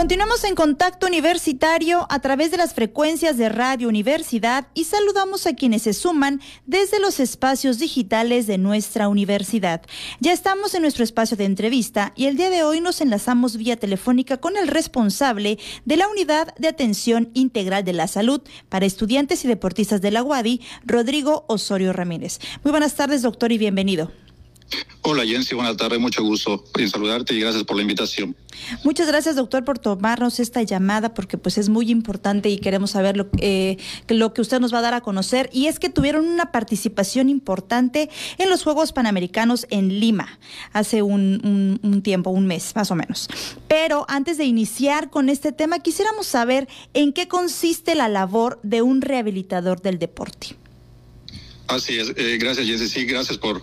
continuamos en contacto universitario a través de las frecuencias de Radio Universidad y saludamos a quienes se suman desde los espacios digitales de nuestra universidad. Ya estamos en nuestro espacio de entrevista y el día de hoy nos enlazamos vía telefónica con el responsable de la Unidad de Atención Integral de la Salud para Estudiantes y Deportistas de la UADI, Rodrigo Osorio Ramírez. Muy buenas tardes, doctor, y bienvenido. Hola Jensi, buenas tardes, mucho gusto en saludarte y gracias por la invitación. Muchas gracias doctor por tomarnos esta llamada porque pues es muy importante y queremos saber lo, eh, lo que usted nos va a dar a conocer y es que tuvieron una participación importante en los Juegos Panamericanos en Lima hace un, un tiempo, un mes más o menos. Pero antes de iniciar con este tema quisiéramos saber en qué consiste la labor de un rehabilitador del deporte. Así es, eh, gracias Jensi, sí, gracias por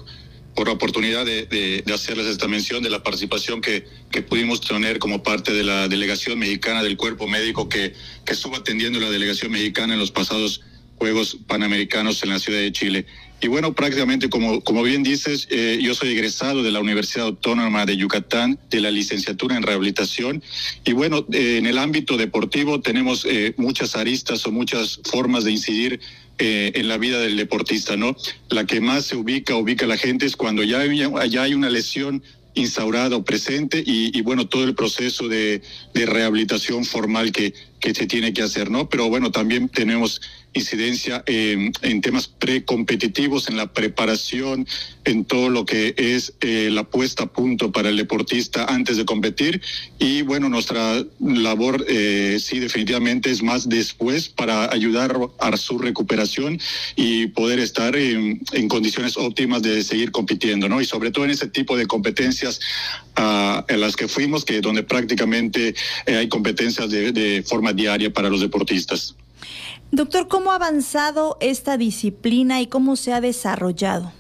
por la oportunidad de, hacerles esta mención de la participación que, que, pudimos tener como parte de la delegación mexicana del cuerpo médico que, que estuvo atendiendo la delegación mexicana en los pasados Juegos Panamericanos en la ciudad de Chile. Y bueno, prácticamente como, como bien dices, eh, yo soy egresado de la Universidad Autónoma de Yucatán, de la licenciatura en rehabilitación. Y bueno, eh, en el ámbito deportivo tenemos eh, muchas aristas o muchas formas de incidir en la vida del deportista, ¿no? La que más se ubica, ubica la gente es cuando ya ya hay una lesión instaurada o presente y, bueno, todo el proceso de, de rehabilitación formal que, que se tiene que hacer, ¿no? Pero bueno, también tenemos incidencia en, en temas precompetitivos, en la preparación, en todo lo que es eh, la puesta a punto para el deportista antes de competir. Y bueno, nuestra labor eh, sí definitivamente es más después para ayudar a su recuperación y poder estar en, en condiciones óptimas de seguir compitiendo, ¿no? Y sobre todo en ese tipo de competencias uh, en las que fuimos, que donde prácticamente eh, hay competencias de, de forma diaria para los deportistas. Doctor, ¿cómo ha avanzado esta disciplina y cómo se ha desarrollado?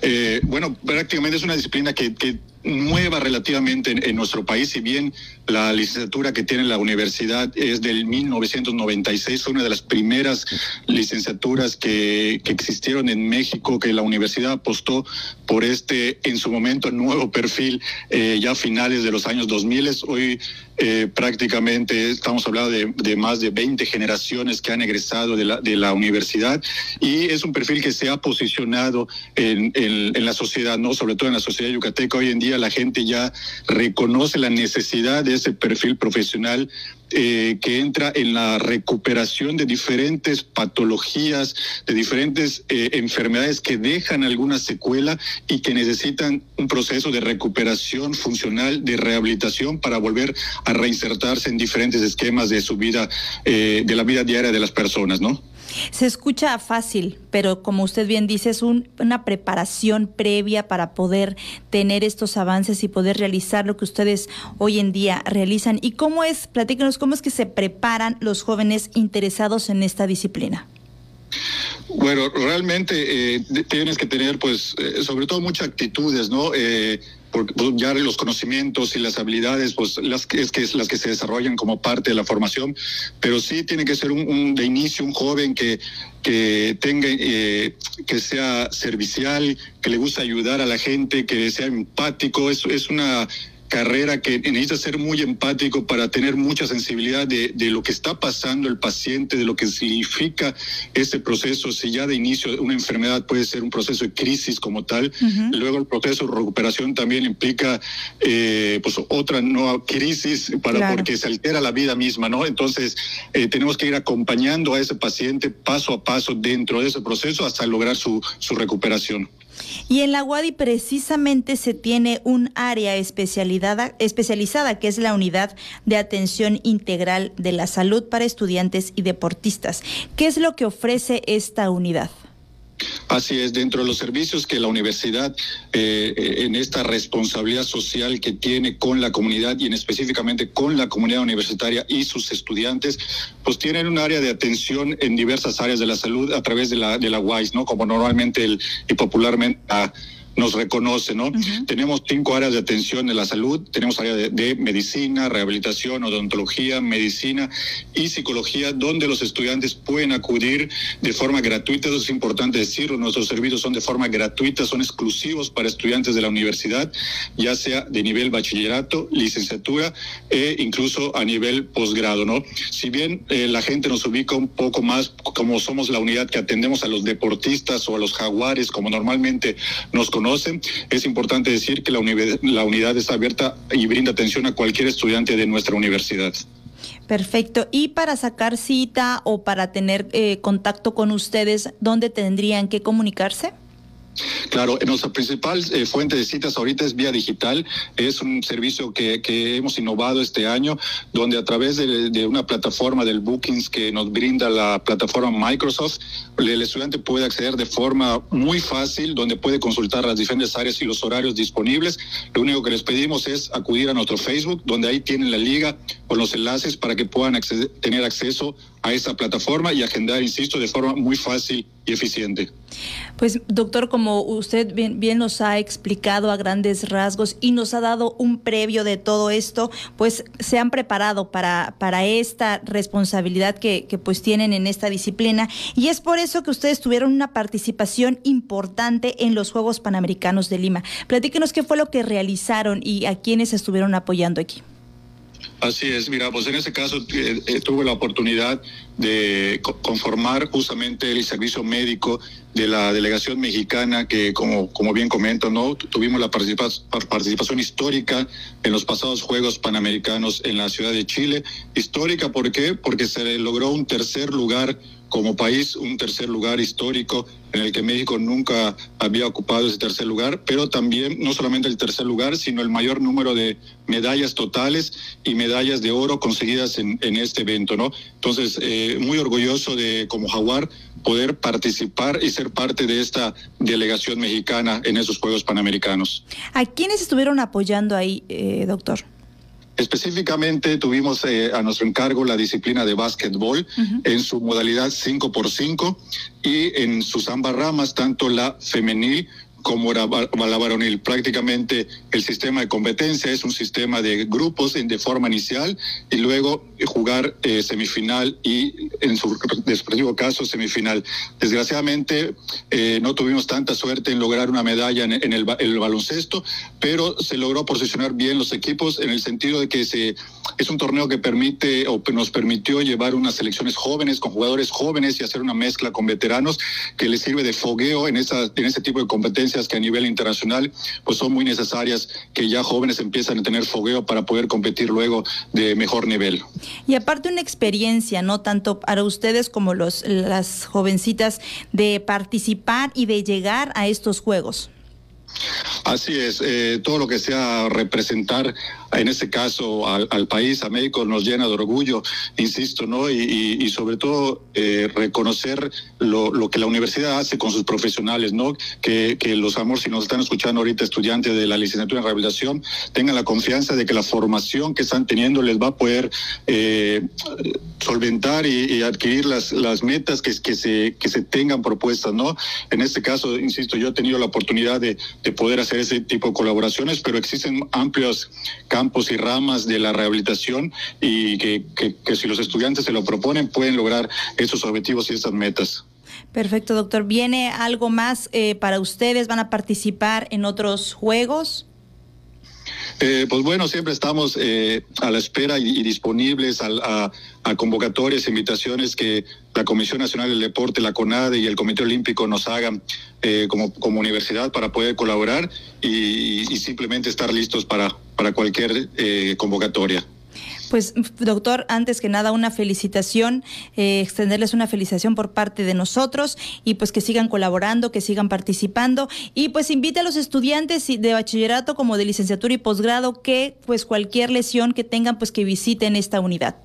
Eh, bueno, prácticamente es una disciplina que, que nueva relativamente en, en, nuestro país, si bien la licenciatura que tiene la universidad es del 1996, fue una de las primeras licenciaturas que, existieron en México, que la universidad apostó por este, en su momento, nuevo perfil, eh, ya a finales de los años 2000. Hoy eh, prácticamente estamos hablando de, más de 20 generaciones que han egresado de la, universidad y es un perfil que se ha posicionado en, en, en la sociedad, no sobre todo en la sociedad yucateca. Hoy en día la gente ya reconoce la necesidad de ese perfil profesional eh, que entra en la recuperación de diferentes patologías, de diferentes eh, enfermedades que dejan alguna secuela y que necesitan un proceso de recuperación funcional, de rehabilitación para volver a reinsertarse en diferentes esquemas de su vida, eh, de la vida diaria de las personas, ¿no? Se escucha fácil, pero como usted bien dice, es un, una preparación previa para poder tener estos avances y poder realizar lo que ustedes hoy en día realizan. ¿Y cómo es, platíquenos, cómo es que se preparan los jóvenes interesados en esta disciplina? Bueno, realmente eh, tienes que tener, pues, eh, sobre todo muchas actitudes, ¿no? Eh, porque pues, ya los conocimientos y las habilidades, pues las que es que es las que se desarrollan como parte de la formación, pero sí tiene que ser un, de inicio un joven que que tenga eh, que sea servicial, que le gusta ayudar a la gente, que sea empático, es, es una carrera que necesita ser muy empático para tener mucha sensibilidad de, de, lo que está pasando el paciente, de lo que significa este proceso. Si ya de inicio una enfermedad puede ser un proceso de crisis como tal, uh -huh. luego el proceso de recuperación también implica eh, pues otra nueva crisis para claro. porque se altera la vida misma, ¿no? Entonces eh, tenemos que ir acompañando a ese paciente paso a paso dentro de ese proceso hasta lograr su, su recuperación. Y en la UADI precisamente se tiene un área especializada, especializada que es la Unidad de Atención Integral de la Salud para Estudiantes y Deportistas. ¿Qué es lo que ofrece esta unidad? Así es, dentro de los servicios que la universidad, eh, en esta responsabilidad social que tiene con la comunidad y en específicamente con la comunidad universitaria y sus estudiantes, pues tienen un área de atención en diversas áreas de la salud a través de la, de la WISE, ¿no? Como normalmente el, y popularmente nos reconoce, ¿no? Tenemos cinco áreas de atención de la salud, tenemos área de, medicina, rehabilitación, odontología, medicina y psicología, donde los estudiantes pueden acudir de forma gratuita, eso es importante decirlo, nuestros servicios son de forma gratuita, son exclusivos para estudiantes de la universidad, ya sea de nivel bachillerato, licenciatura e incluso a nivel posgrado, ¿no? Si bien eh, la gente nos ubica un poco más como somos la unidad que atendemos a los deportistas o a los jaguares, como normalmente nos es importante decir que la, la unidad está abierta y brinda atención a cualquier estudiante de nuestra universidad. Perfecto. Y para sacar cita o para tener eh, contacto con ustedes, ¿dónde tendrían que comunicarse? Claro, nuestra principal eh, fuente de citas ahorita es vía digital. Es un servicio que, hemos innovado este año, donde a través de, una plataforma del Bookings que nos brinda la plataforma Microsoft, el estudiante puede acceder de forma muy fácil, donde puede consultar las diferentes áreas y los horarios disponibles. Lo único que les pedimos es acudir a nuestro Facebook, donde ahí tienen la liga con los enlaces para que puedan tener acceso a esta plataforma y agendar, insisto, de forma muy fácil y eficiente. Pues doctor, como usted bien, bien, nos ha explicado a grandes rasgos y nos ha dado un previo de todo esto, pues se han preparado para, para esta responsabilidad que, que pues tienen en esta disciplina y es por eso que ustedes tuvieron una participación importante en los Juegos Panamericanos de Lima. Platíquenos qué fue lo que realizaron y a quiénes estuvieron apoyando aquí. Así es, mira, pues en ese caso eh, eh, tuve la oportunidad de conformar justamente el servicio médico de la delegación mexicana que, como, como bien comento, ¿no? tuvimos la participación histórica en los pasados Juegos Panamericanos en la ciudad de Chile. Histórica, ¿por qué? Porque se logró un tercer lugar como país, un tercer lugar histórico en el que México nunca había ocupado ese tercer lugar, pero también no solamente el tercer lugar, sino el mayor número de medallas totales y medallas de oro conseguidas en, este evento, ¿no? Entonces, eh, muy orgulloso de, como Jaguar, poder participar y ser parte de esta delegación mexicana en esos Juegos Panamericanos. ¿A quiénes estuvieron apoyando ahí, eh, doctor? Específicamente tuvimos eh, a nuestro encargo la disciplina de básquetbol en su modalidad 5 por 5 y en sus ambas ramas, tanto la femenil como era la. Prácticamente el sistema de competencia es un sistema de grupos en, de forma inicial y luego jugar eh, semifinal y en su respectivo caso semifinal. Desgraciadamente eh, no tuvimos tanta suerte en lograr una medalla en, el, el, baloncesto, pero se logró posicionar bien los equipos en el sentido de que se, es un torneo que permite o nos permitió llevar unas selecciones jóvenes con jugadores jóvenes y hacer una mezcla con veteranos que les sirve de fogueo en, esa, en ese tipo de competencia que a nivel internacional pues son muy necesarias que ya jóvenes empiezan a tener fogueo para poder competir luego de mejor nivel. Y aparte una experiencia, ¿no? Tanto para ustedes como los, las jovencitas de participar y de llegar a estos Juegos. Así es, eh, todo lo que sea representar en este caso al, país, a México, nos llena de orgullo, insisto, ¿no? Y, sobre todo eh, reconocer lo, que la universidad hace con sus profesionales, ¿no? Que, los amores, si nos están escuchando ahorita estudiantes de la licenciatura en rehabilitación, tengan la confianza de que la formación que están teniendo les va a poder eh, solventar y, adquirir las, las metas que, que, se, que se tengan propuestas, ¿no? En este caso, insisto, yo he tenido la oportunidad de, de poder hacer ese tipo de colaboraciones, pero existen amplios campos y ramas de la rehabilitación y que, que, si los estudiantes se lo proponen pueden lograr esos objetivos y esas metas. Perfecto, doctor. ¿Viene algo más eh, para ustedes? ¿Van a participar en otros juegos? Eh, pues bueno, siempre estamos eh, a la espera y, disponibles a, convocatorias, invitaciones que la Comisión Nacional del Deporte, la CONADE y el Comité Olímpico nos hagan eh, como, como universidad para poder colaborar y, y simplemente estar listos para, para cualquier convocatoria. Pues, doctor, antes que nada, una felicitación, eh, extenderles una felicitación por parte de nosotros y pues que sigan colaborando, que sigan participando y pues invite a los estudiantes de bachillerato como de licenciatura y posgrado que pues cualquier lesión que tengan pues que visiten esta unidad.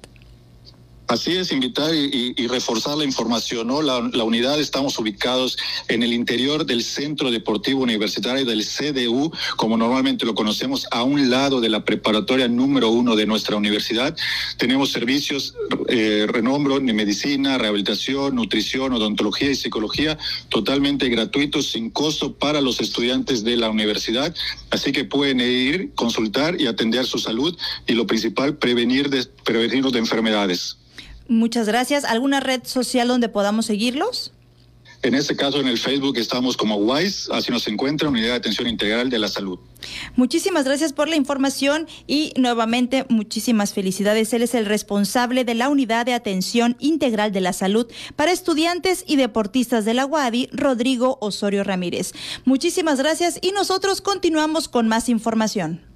Así es, invitar y, reforzar la información. La, unidad estamos ubicados en el interior del Centro Deportivo Universitario del CDU, como normalmente lo conocemos, a un lado de la preparatoria número uno de nuestra universidad. Tenemos servicios, eh, renombro, medicina, rehabilitación, nutrición, odontología y psicología, totalmente gratuitos, sin costo para los estudiantes de la universidad. Así que pueden ir, consultar y atender su salud y lo principal, prevenir de, prevenirnos de enfermedades. Muchas gracias. ¿Alguna red social donde podamos seguirlos? En este caso, en el Facebook estamos como WISE, así nos encuentra, Unidad de Atención Integral de la Salud. Muchísimas gracias por la información y nuevamente muchísimas felicidades. Él es el responsable de la Unidad de Atención Integral de la Salud para estudiantes y deportistas de la UADI, Rodrigo Osorio Ramírez. Muchísimas gracias y nosotros continuamos con más información.